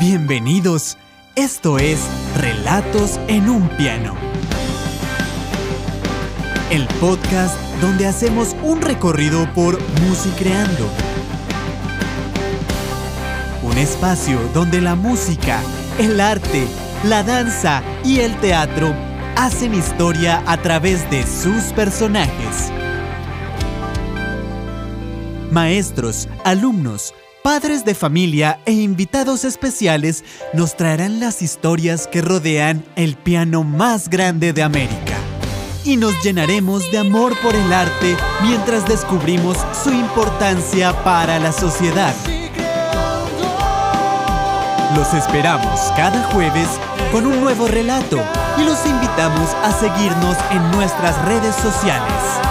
Bienvenidos. Esto es Relatos en un piano. El podcast donde hacemos un recorrido por Musicreando. Un espacio donde la música, el arte, la danza y el teatro hacen historia a través de sus personajes. Maestros, alumnos, Padres de familia e invitados especiales nos traerán las historias que rodean el piano más grande de América. Y nos llenaremos de amor por el arte mientras descubrimos su importancia para la sociedad. Los esperamos cada jueves con un nuevo relato y los invitamos a seguirnos en nuestras redes sociales.